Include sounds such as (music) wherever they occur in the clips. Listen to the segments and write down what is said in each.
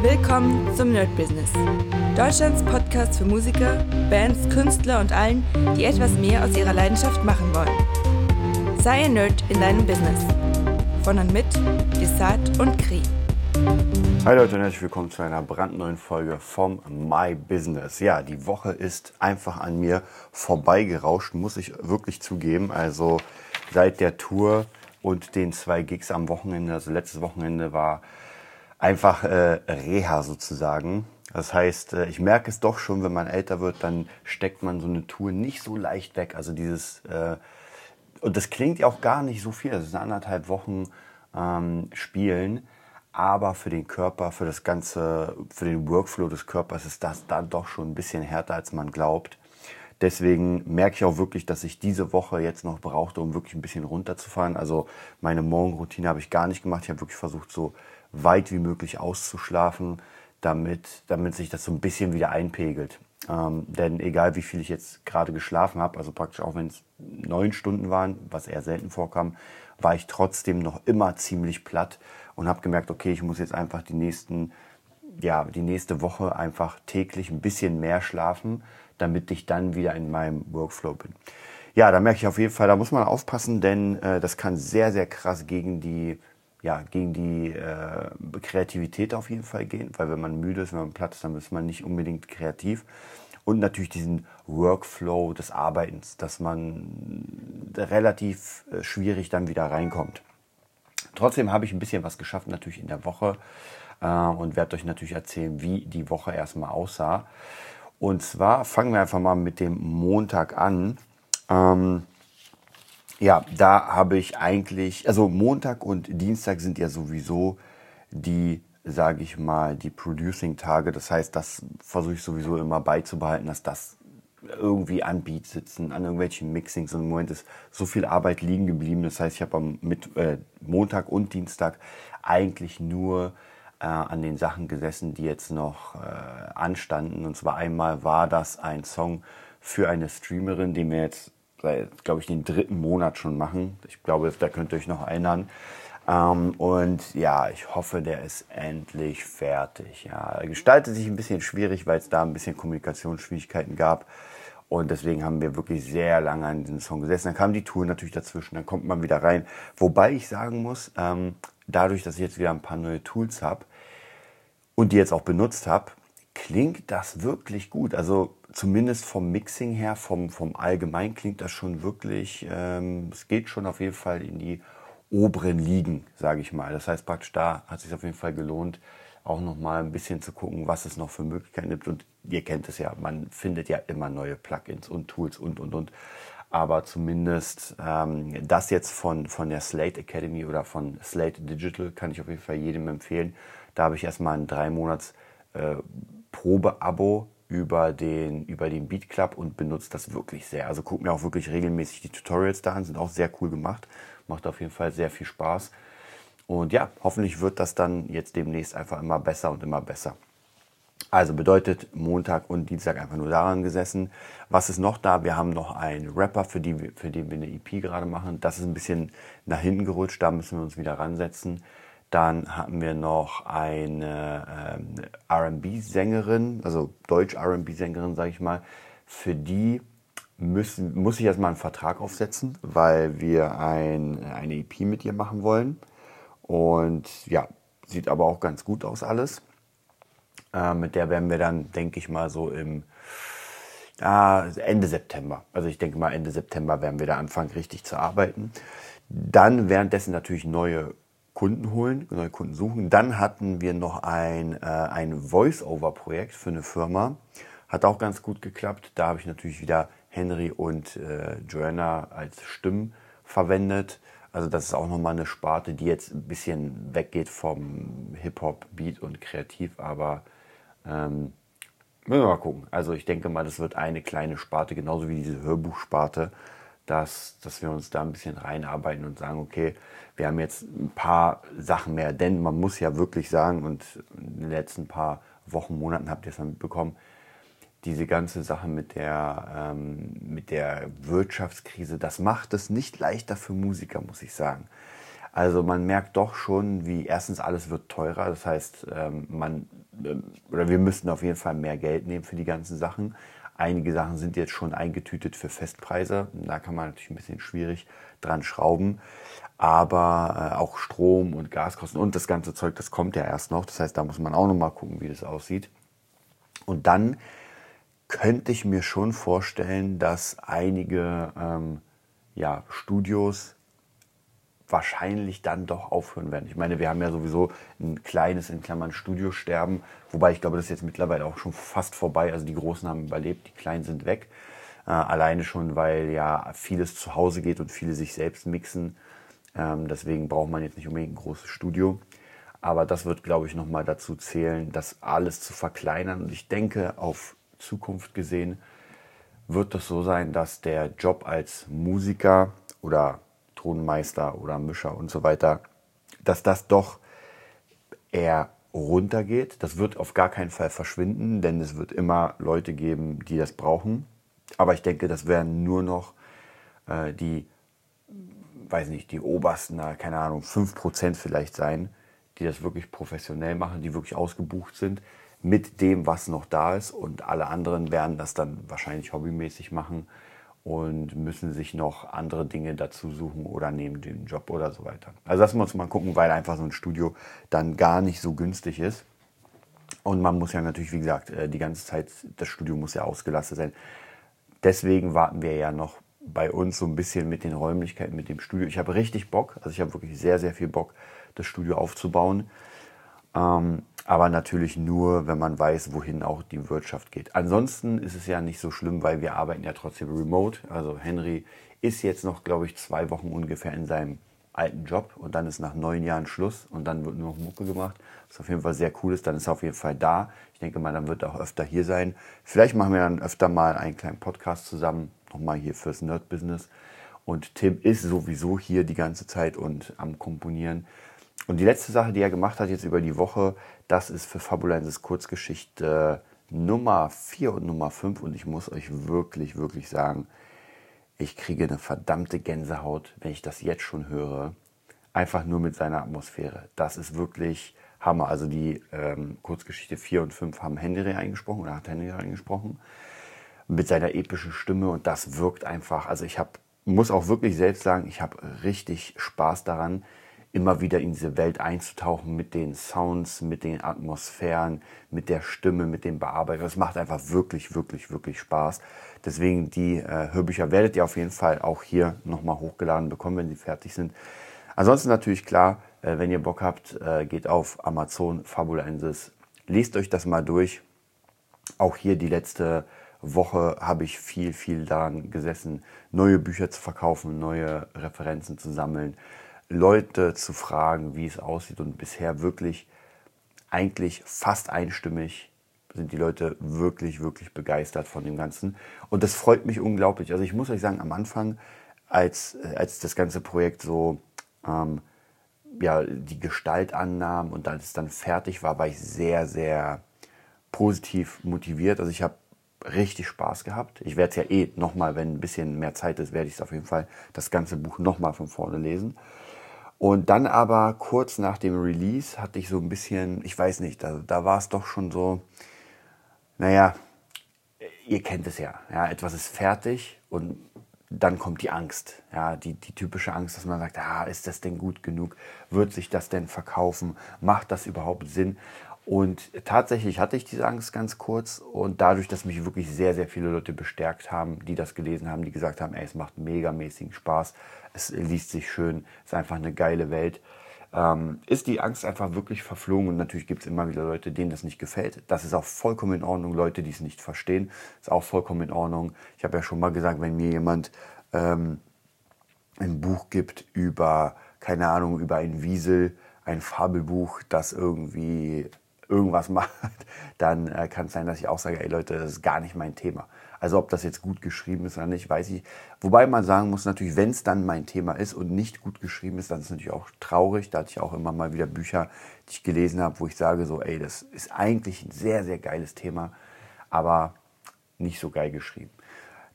Willkommen zum Nerd Business. Deutschlands Podcast für Musiker, Bands, Künstler und allen, die etwas mehr aus ihrer Leidenschaft machen wollen. Sei ein Nerd in deinem Business. Von und mit Desart und Kri. Hi Leute und herzlich willkommen zu einer brandneuen Folge vom My Business. Ja, die Woche ist einfach an mir vorbeigerauscht, muss ich wirklich zugeben. Also seit der Tour und den zwei Gigs am Wochenende, also letztes Wochenende war einfach äh, Reha sozusagen. Das heißt, äh, ich merke es doch schon, wenn man älter wird, dann steckt man so eine Tour nicht so leicht weg. Also dieses, äh, und das klingt ja auch gar nicht so viel, das ist anderthalb Wochen ähm, Spielen, aber für den Körper, für das ganze, für den Workflow des Körpers ist das dann doch schon ein bisschen härter, als man glaubt. Deswegen merke ich auch wirklich, dass ich diese Woche jetzt noch brauchte, um wirklich ein bisschen runterzufahren. Also meine Morgenroutine habe ich gar nicht gemacht. Ich habe wirklich versucht, so weit wie möglich auszuschlafen, damit, damit sich das so ein bisschen wieder einpegelt. Ähm, denn egal wie viel ich jetzt gerade geschlafen habe, also praktisch auch wenn es neun Stunden waren, was eher selten vorkam, war ich trotzdem noch immer ziemlich platt und habe gemerkt, okay, ich muss jetzt einfach die nächsten, ja, die nächste Woche einfach täglich ein bisschen mehr schlafen, damit ich dann wieder in meinem Workflow bin. Ja, da merke ich auf jeden Fall, da muss man aufpassen, denn äh, das kann sehr, sehr krass gegen die ja, gegen die äh, Kreativität auf jeden Fall gehen, weil wenn man müde ist, wenn man platt ist, dann ist man nicht unbedingt kreativ. Und natürlich diesen Workflow des Arbeitens, dass man relativ äh, schwierig dann wieder reinkommt. Trotzdem habe ich ein bisschen was geschafft, natürlich in der Woche äh, und werde euch natürlich erzählen, wie die Woche erstmal aussah. Und zwar fangen wir einfach mal mit dem Montag an. Ähm, ja, da habe ich eigentlich, also Montag und Dienstag sind ja sowieso die, sage ich mal, die Producing-Tage. Das heißt, das versuche ich sowieso immer beizubehalten, dass das irgendwie an Beat sitzen, an irgendwelchen Mixings. Und im Moment ist so viel Arbeit liegen geblieben. Das heißt, ich habe am mit, äh, Montag und Dienstag eigentlich nur äh, an den Sachen gesessen, die jetzt noch äh, anstanden. Und zwar einmal war das ein Song für eine Streamerin, die mir jetzt seit, glaube ich, den dritten Monat schon machen. Ich glaube, da könnt ihr euch noch erinnern. Ähm, und ja, ich hoffe, der ist endlich fertig. Ja, gestaltet sich ein bisschen schwierig, weil es da ein bisschen Kommunikationsschwierigkeiten gab. Und deswegen haben wir wirklich sehr lange an diesem Song gesessen. Dann kam die Tour natürlich dazwischen, dann kommt man wieder rein. Wobei ich sagen muss, ähm, dadurch, dass ich jetzt wieder ein paar neue Tools habe und die jetzt auch benutzt habe, klingt das wirklich gut. Also zumindest vom Mixing her, vom, vom Allgemein klingt das schon wirklich, ähm, es geht schon auf jeden Fall in die oberen Ligen, sage ich mal. Das heißt praktisch, da hat es sich auf jeden Fall gelohnt, auch nochmal ein bisschen zu gucken, was es noch für Möglichkeiten gibt. Und ihr kennt es ja, man findet ja immer neue Plugins und Tools und, und, und. Aber zumindest ähm, das jetzt von, von der Slate Academy oder von Slate Digital kann ich auf jeden Fall jedem empfehlen. Da habe ich erstmal ein drei Monats äh, Probe-Abo über den, über den Beat Club und benutze das wirklich sehr. Also guck mir auch wirklich regelmäßig die Tutorials da an, sind auch sehr cool gemacht. Macht auf jeden Fall sehr viel Spaß. Und ja, hoffentlich wird das dann jetzt demnächst einfach immer besser und immer besser. Also bedeutet Montag und Dienstag einfach nur daran gesessen. Was ist noch da? Wir haben noch einen Rapper, für, die, für den wir eine EP gerade machen. Das ist ein bisschen nach hinten gerutscht, da müssen wir uns wieder ransetzen. Dann hatten wir noch eine ähm, RB-Sängerin, also Deutsch-RB-Sängerin, sage ich mal. Für die müssen, muss ich erstmal einen Vertrag aufsetzen, weil wir ein, eine EP mit ihr machen wollen. Und ja, sieht aber auch ganz gut aus alles. Äh, mit der werden wir dann, denke ich mal, so im äh, Ende September. Also ich denke mal, Ende September werden wir da anfangen, richtig zu arbeiten. Dann währenddessen natürlich neue Kunden holen, neue Kunden suchen. Dann hatten wir noch ein, äh, ein Voice-Over-Projekt für eine Firma. Hat auch ganz gut geklappt. Da habe ich natürlich wieder Henry und äh, Joanna als Stimmen verwendet. Also das ist auch nochmal eine Sparte, die jetzt ein bisschen weggeht vom Hip-Hop, Beat und Kreativ, aber ähm, müssen wir mal gucken. Also ich denke mal, das wird eine kleine Sparte, genauso wie diese Hörbuchsparte dass, dass wir uns da ein bisschen reinarbeiten und sagen, okay, wir haben jetzt ein paar Sachen mehr, denn man muss ja wirklich sagen, und in den letzten paar Wochen, Monaten habt ihr es mitbekommen, diese ganze Sache mit der, ähm, mit der Wirtschaftskrise, das macht es nicht leichter für Musiker, muss ich sagen. Also man merkt doch schon, wie erstens alles wird teurer, das heißt, ähm, man oder wir müssten auf jeden Fall mehr Geld nehmen für die ganzen Sachen. Einige Sachen sind jetzt schon eingetütet für Festpreise. Da kann man natürlich ein bisschen schwierig dran schrauben. Aber äh, auch Strom und Gaskosten und das ganze Zeug, das kommt ja erst noch. Das heißt, da muss man auch noch mal gucken, wie das aussieht. Und dann könnte ich mir schon vorstellen, dass einige ähm, ja, Studios wahrscheinlich dann doch aufhören werden. Ich meine, wir haben ja sowieso ein kleines, in Klammern, Studiosterben, wobei ich glaube, das ist jetzt mittlerweile auch schon fast vorbei. Also die Großen haben überlebt, die Kleinen sind weg. Äh, alleine schon, weil ja vieles zu Hause geht und viele sich selbst mixen. Ähm, deswegen braucht man jetzt nicht unbedingt ein großes Studio. Aber das wird, glaube ich, nochmal dazu zählen, das alles zu verkleinern. Und ich denke, auf Zukunft gesehen wird es so sein, dass der Job als Musiker oder Tonmeister oder Mischer und so weiter, dass das doch eher runtergeht. Das wird auf gar keinen Fall verschwinden, denn es wird immer Leute geben, die das brauchen. Aber ich denke, das werden nur noch äh, die, weiß nicht, die obersten, keine Ahnung, 5% vielleicht sein, die das wirklich professionell machen, die wirklich ausgebucht sind mit dem, was noch da ist. Und alle anderen werden das dann wahrscheinlich hobbymäßig machen und müssen sich noch andere Dinge dazu suchen oder neben dem Job oder so weiter. Also das muss man gucken, weil einfach so ein Studio dann gar nicht so günstig ist. Und man muss ja natürlich, wie gesagt, äh, die ganze Zeit, das Studio muss ja ausgelastet sein. Deswegen warten wir ja noch bei uns so ein bisschen mit den Räumlichkeiten, mit dem Studio. Ich habe richtig Bock, also ich habe wirklich sehr, sehr viel Bock, das Studio aufzubauen. Ähm, aber natürlich nur, wenn man weiß, wohin auch die Wirtschaft geht. Ansonsten ist es ja nicht so schlimm, weil wir arbeiten ja trotzdem remote. Also Henry ist jetzt noch, glaube ich, zwei Wochen ungefähr in seinem alten Job und dann ist nach neun Jahren Schluss und dann wird nur noch Mucke gemacht. Was auf jeden Fall sehr cool ist. Dann ist er auf jeden Fall da. Ich denke mal, dann wird er auch öfter hier sein. Vielleicht machen wir dann öfter mal einen kleinen Podcast zusammen, nochmal hier fürs Nerd-Business. Und Tim ist sowieso hier die ganze Zeit und am Komponieren. Und die letzte Sache, die er gemacht hat jetzt über die Woche, das ist für Fabulensis Kurzgeschichte Nummer 4 und Nummer 5. Und ich muss euch wirklich, wirklich sagen, ich kriege eine verdammte Gänsehaut, wenn ich das jetzt schon höre. Einfach nur mit seiner Atmosphäre. Das ist wirklich Hammer. Also die ähm, Kurzgeschichte 4 und 5 haben Henry eingesprochen oder hat Henry eingesprochen. Mit seiner epischen Stimme und das wirkt einfach. Also ich habe, muss auch wirklich selbst sagen, ich habe richtig Spaß daran, immer wieder in diese Welt einzutauchen mit den Sounds, mit den Atmosphären, mit der Stimme, mit dem Bearbeiten. Das macht einfach wirklich, wirklich, wirklich Spaß. Deswegen die äh, Hörbücher werdet ihr auf jeden Fall auch hier nochmal hochgeladen bekommen, wenn sie fertig sind. Ansonsten natürlich klar, äh, wenn ihr Bock habt, äh, geht auf Amazon Fabulensis, lest euch das mal durch. Auch hier die letzte Woche habe ich viel, viel daran gesessen, neue Bücher zu verkaufen, neue Referenzen zu sammeln, Leute zu fragen, wie es aussieht. Und bisher wirklich eigentlich fast einstimmig sind die Leute wirklich, wirklich begeistert von dem Ganzen. Und das freut mich unglaublich. Also ich muss euch sagen, am Anfang, als, als das ganze Projekt so ähm, ja, die Gestalt annahm und als es dann fertig war, war ich sehr, sehr positiv motiviert. Also ich habe richtig Spaß gehabt. Ich werde es ja eh nochmal, wenn ein bisschen mehr Zeit ist, werde ich es auf jeden Fall das ganze Buch nochmal von vorne lesen. Und dann aber kurz nach dem Release hatte ich so ein bisschen, ich weiß nicht, da, da war es doch schon so, naja, ihr kennt es ja, ja, etwas ist fertig und dann kommt die Angst, ja, die, die typische Angst, dass man sagt, ah, ist das denn gut genug? Wird sich das denn verkaufen? Macht das überhaupt Sinn? Und tatsächlich hatte ich diese Angst ganz kurz und dadurch, dass mich wirklich sehr, sehr viele Leute bestärkt haben, die das gelesen haben, die gesagt haben, ey, es macht megamäßigen Spaß, es liest sich schön, es ist einfach eine geile Welt, ähm, ist die Angst einfach wirklich verflogen und natürlich gibt es immer wieder Leute, denen das nicht gefällt. Das ist auch vollkommen in Ordnung, Leute, die es nicht verstehen, ist auch vollkommen in Ordnung. Ich habe ja schon mal gesagt, wenn mir jemand ähm, ein Buch gibt über, keine Ahnung, über ein Wiesel, ein Fabelbuch, das irgendwie irgendwas (laughs) macht, dann äh, kann es sein, dass ich auch sage, ey Leute, das ist gar nicht mein Thema. Also ob das jetzt gut geschrieben ist oder nicht, weiß ich. Wobei man sagen muss natürlich, wenn es dann mein Thema ist und nicht gut geschrieben ist, dann ist es natürlich auch traurig. Da hatte ich auch immer mal wieder Bücher, die ich gelesen habe, wo ich sage so, ey, das ist eigentlich ein sehr, sehr geiles Thema, aber nicht so geil geschrieben.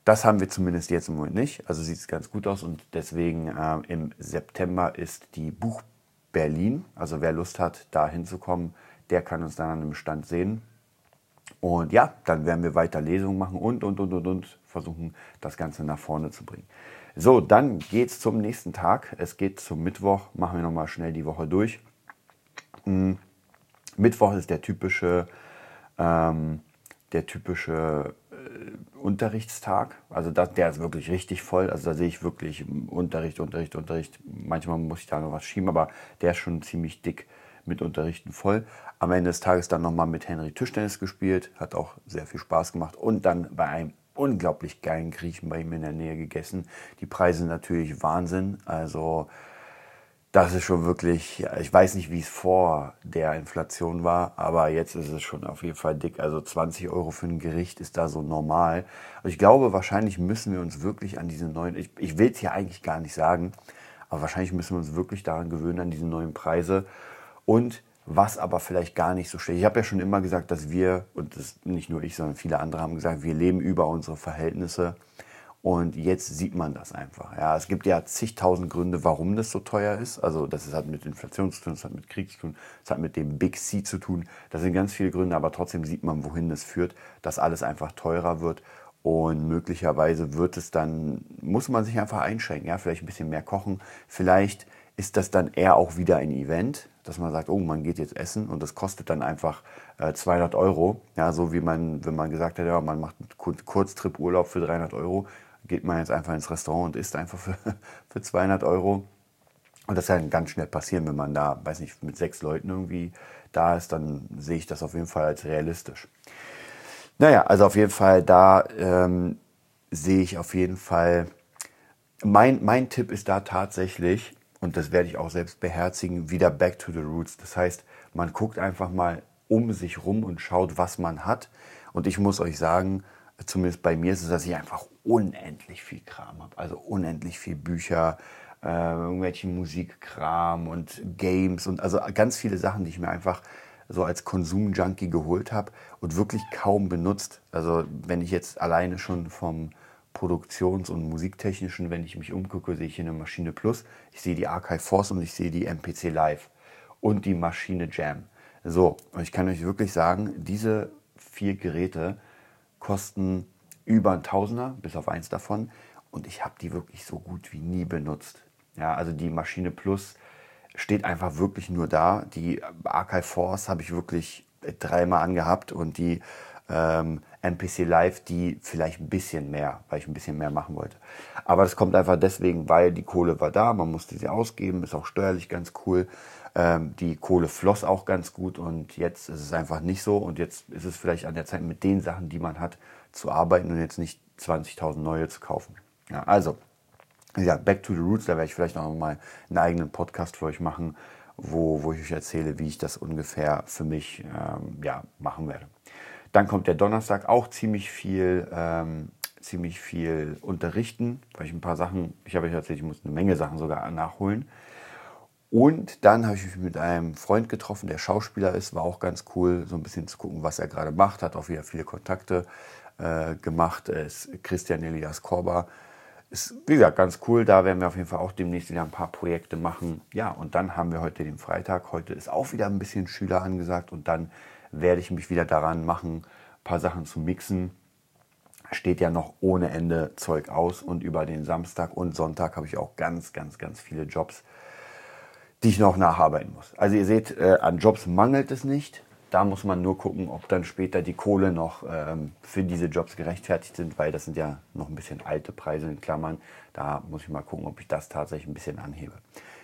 Das haben wir zumindest jetzt im Moment nicht. Also sieht es ganz gut aus und deswegen äh, im September ist die Buch Berlin. Also wer Lust hat, da hinzukommen, der kann uns dann an dem Stand sehen. Und ja, dann werden wir weiter Lesungen machen und, und, und, und, und versuchen, das Ganze nach vorne zu bringen. So, dann geht es zum nächsten Tag. Es geht zum Mittwoch. Machen wir nochmal schnell die Woche durch. Hm. Mittwoch ist der typische, ähm, der typische äh, Unterrichtstag. Also das, der ist wirklich richtig voll. Also da sehe ich wirklich Unterricht, Unterricht, Unterricht. Manchmal muss ich da noch was schieben, aber der ist schon ziemlich dick mit Unterrichten voll. Am Ende des Tages dann nochmal mit Henry Tischtennis gespielt, hat auch sehr viel Spaß gemacht und dann bei einem unglaublich geilen Griechen bei ihm in der Nähe gegessen. Die Preise natürlich Wahnsinn. Also das ist schon wirklich, ich weiß nicht, wie es vor der Inflation war, aber jetzt ist es schon auf jeden Fall dick. Also 20 Euro für ein Gericht ist da so normal. Und ich glaube, wahrscheinlich müssen wir uns wirklich an diese neuen, ich, ich will es hier eigentlich gar nicht sagen, aber wahrscheinlich müssen wir uns wirklich daran gewöhnen, an diese neuen Preise. Und was aber vielleicht gar nicht so schlecht. Ich habe ja schon immer gesagt, dass wir, und das nicht nur ich, sondern viele andere haben gesagt, wir leben über unsere Verhältnisse. Und jetzt sieht man das einfach. Ja, es gibt ja zigtausend Gründe, warum das so teuer ist. Also das hat mit Inflation zu tun, das hat mit Krieg zu tun, das hat mit dem Big C zu tun. Das sind ganz viele Gründe, aber trotzdem sieht man, wohin das führt, dass alles einfach teurer wird. Und möglicherweise wird es dann, muss man sich einfach einschränken, ja, vielleicht ein bisschen mehr kochen. Vielleicht ist das dann eher auch wieder ein Event, dass man sagt, oh, man geht jetzt essen und das kostet dann einfach äh, 200 Euro. Ja, so wie man, wenn man gesagt hat, ja, man macht einen Kurztrip-Urlaub für 300 Euro, geht man jetzt einfach ins Restaurant und isst einfach für, (laughs) für 200 Euro. Und das kann ganz schnell passieren, wenn man da, weiß nicht, mit sechs Leuten irgendwie da ist, dann sehe ich das auf jeden Fall als realistisch. Naja, also auf jeden Fall, da ähm, sehe ich auf jeden Fall, mein, mein Tipp ist da tatsächlich, und das werde ich auch selbst beherzigen, wieder back to the roots. Das heißt, man guckt einfach mal um sich rum und schaut, was man hat. Und ich muss euch sagen, zumindest bei mir ist es, dass ich einfach unendlich viel Kram habe. Also unendlich viel Bücher, äh, irgendwelchen Musikkram und Games und also ganz viele Sachen, die ich mir einfach so als Konsum-Junkie geholt habe und wirklich kaum benutzt. Also wenn ich jetzt alleine schon vom Produktions- und Musiktechnischen, wenn ich mich umgucke, sehe ich hier eine Maschine Plus, ich sehe die Archive Force und ich sehe die MPC Live und die Maschine Jam. So, und ich kann euch wirklich sagen, diese vier Geräte kosten über ein Tausender, bis auf eins davon. Und ich habe die wirklich so gut wie nie benutzt. Ja, also die Maschine Plus steht einfach wirklich nur da. Die Archive Force habe ich wirklich dreimal angehabt und die ähm, NPC Live, die vielleicht ein bisschen mehr, weil ich ein bisschen mehr machen wollte. Aber das kommt einfach deswegen, weil die Kohle war da, man musste sie ausgeben, ist auch steuerlich ganz cool. Ähm, die Kohle floss auch ganz gut und jetzt ist es einfach nicht so und jetzt ist es vielleicht an der Zeit mit den Sachen, die man hat, zu arbeiten und jetzt nicht 20.000 neue zu kaufen. Ja, also, ja, Back to the Roots, da werde ich vielleicht noch mal einen eigenen Podcast für euch machen, wo, wo ich euch erzähle, wie ich das ungefähr für mich ähm, ja, machen werde. Dann kommt der Donnerstag auch ziemlich viel, ähm, ziemlich viel unterrichten, weil ich ein paar Sachen, ich habe erzählt, ich muss eine Menge Sachen sogar nachholen. Und dann habe ich mich mit einem Freund getroffen, der Schauspieler ist, war auch ganz cool, so ein bisschen zu gucken, was er gerade macht, hat auch wieder viele Kontakte äh, gemacht, ist Christian Elias Korber. Ist, wie gesagt, ganz cool, da werden wir auf jeden Fall auch demnächst wieder ein paar Projekte machen. Ja, und dann haben wir heute den Freitag, heute ist auch wieder ein bisschen Schüler angesagt und dann werde ich mich wieder daran machen, ein paar Sachen zu mixen. Steht ja noch ohne Ende Zeug aus und über den Samstag und Sonntag habe ich auch ganz, ganz, ganz viele Jobs, die ich noch nacharbeiten muss. Also ihr seht, äh, an Jobs mangelt es nicht. Da muss man nur gucken, ob dann später die Kohle noch ähm, für diese Jobs gerechtfertigt sind, weil das sind ja noch ein bisschen alte Preise in Klammern. Da muss ich mal gucken, ob ich das tatsächlich ein bisschen anhebe.